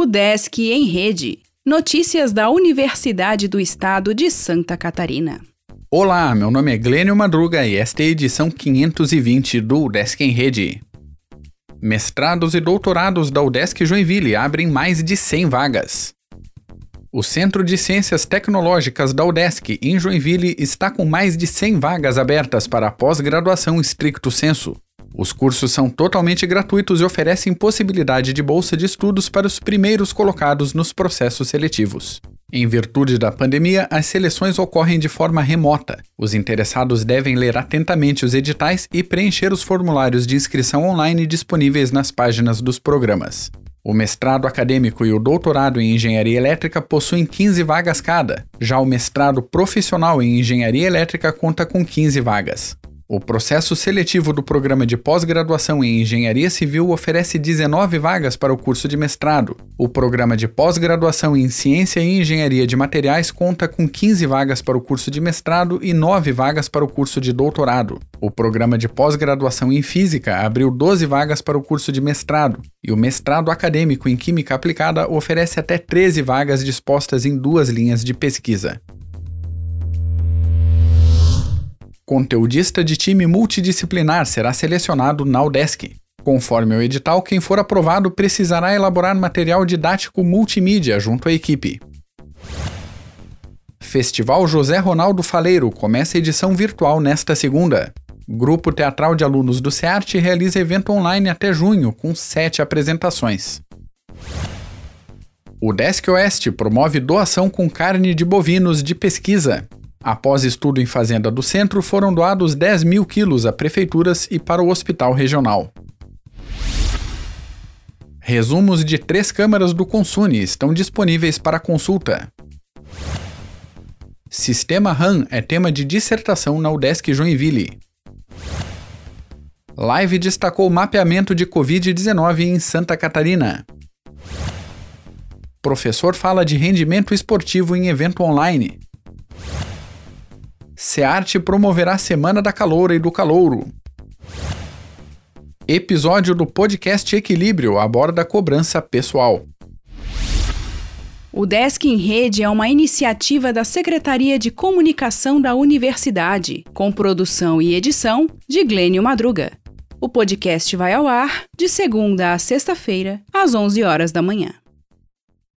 O Desk em Rede. Notícias da Universidade do Estado de Santa Catarina. Olá, meu nome é Glênio Madruga e esta é a edição 520 do Desk em Rede. Mestrados e doutorados da UDESC Joinville abrem mais de 100 vagas. O Centro de Ciências Tecnológicas da UDESC, em Joinville, está com mais de 100 vagas abertas para pós-graduação estricto senso. Os cursos são totalmente gratuitos e oferecem possibilidade de bolsa de estudos para os primeiros colocados nos processos seletivos. Em virtude da pandemia, as seleções ocorrem de forma remota. Os interessados devem ler atentamente os editais e preencher os formulários de inscrição online disponíveis nas páginas dos programas. O mestrado acadêmico e o doutorado em engenharia elétrica possuem 15 vagas cada, já o mestrado profissional em engenharia elétrica conta com 15 vagas. O processo seletivo do programa de pós-graduação em Engenharia Civil oferece 19 vagas para o curso de mestrado. O programa de pós-graduação em Ciência e Engenharia de Materiais conta com 15 vagas para o curso de mestrado e 9 vagas para o curso de doutorado. O programa de pós-graduação em Física abriu 12 vagas para o curso de mestrado, e o mestrado acadêmico em Química Aplicada oferece até 13 vagas dispostas em duas linhas de pesquisa. Conteudista de time multidisciplinar será selecionado na UDESC. Conforme o edital, quem for aprovado precisará elaborar material didático multimídia junto à equipe. Festival José Ronaldo Faleiro começa edição virtual nesta segunda. Grupo Teatral de Alunos do SEART realiza evento online até junho, com sete apresentações. O Desk Oeste promove doação com carne de bovinos de pesquisa. Após estudo em fazenda do centro, foram doados 10 mil quilos a prefeituras e para o hospital regional. Resumos de três câmaras do Consune estão disponíveis para consulta. Sistema RAM é tema de dissertação na UDESC Joinville. Live destacou mapeamento de Covid-19 em Santa Catarina. Professor fala de rendimento esportivo em evento online. SEARTE promoverá a Semana da Caloura e do Calouro. Episódio do podcast Equilíbrio aborda cobrança pessoal. O Desk em Rede é uma iniciativa da Secretaria de Comunicação da Universidade, com produção e edição de Glênio Madruga. O podcast vai ao ar de segunda a sexta-feira, às 11 horas da manhã.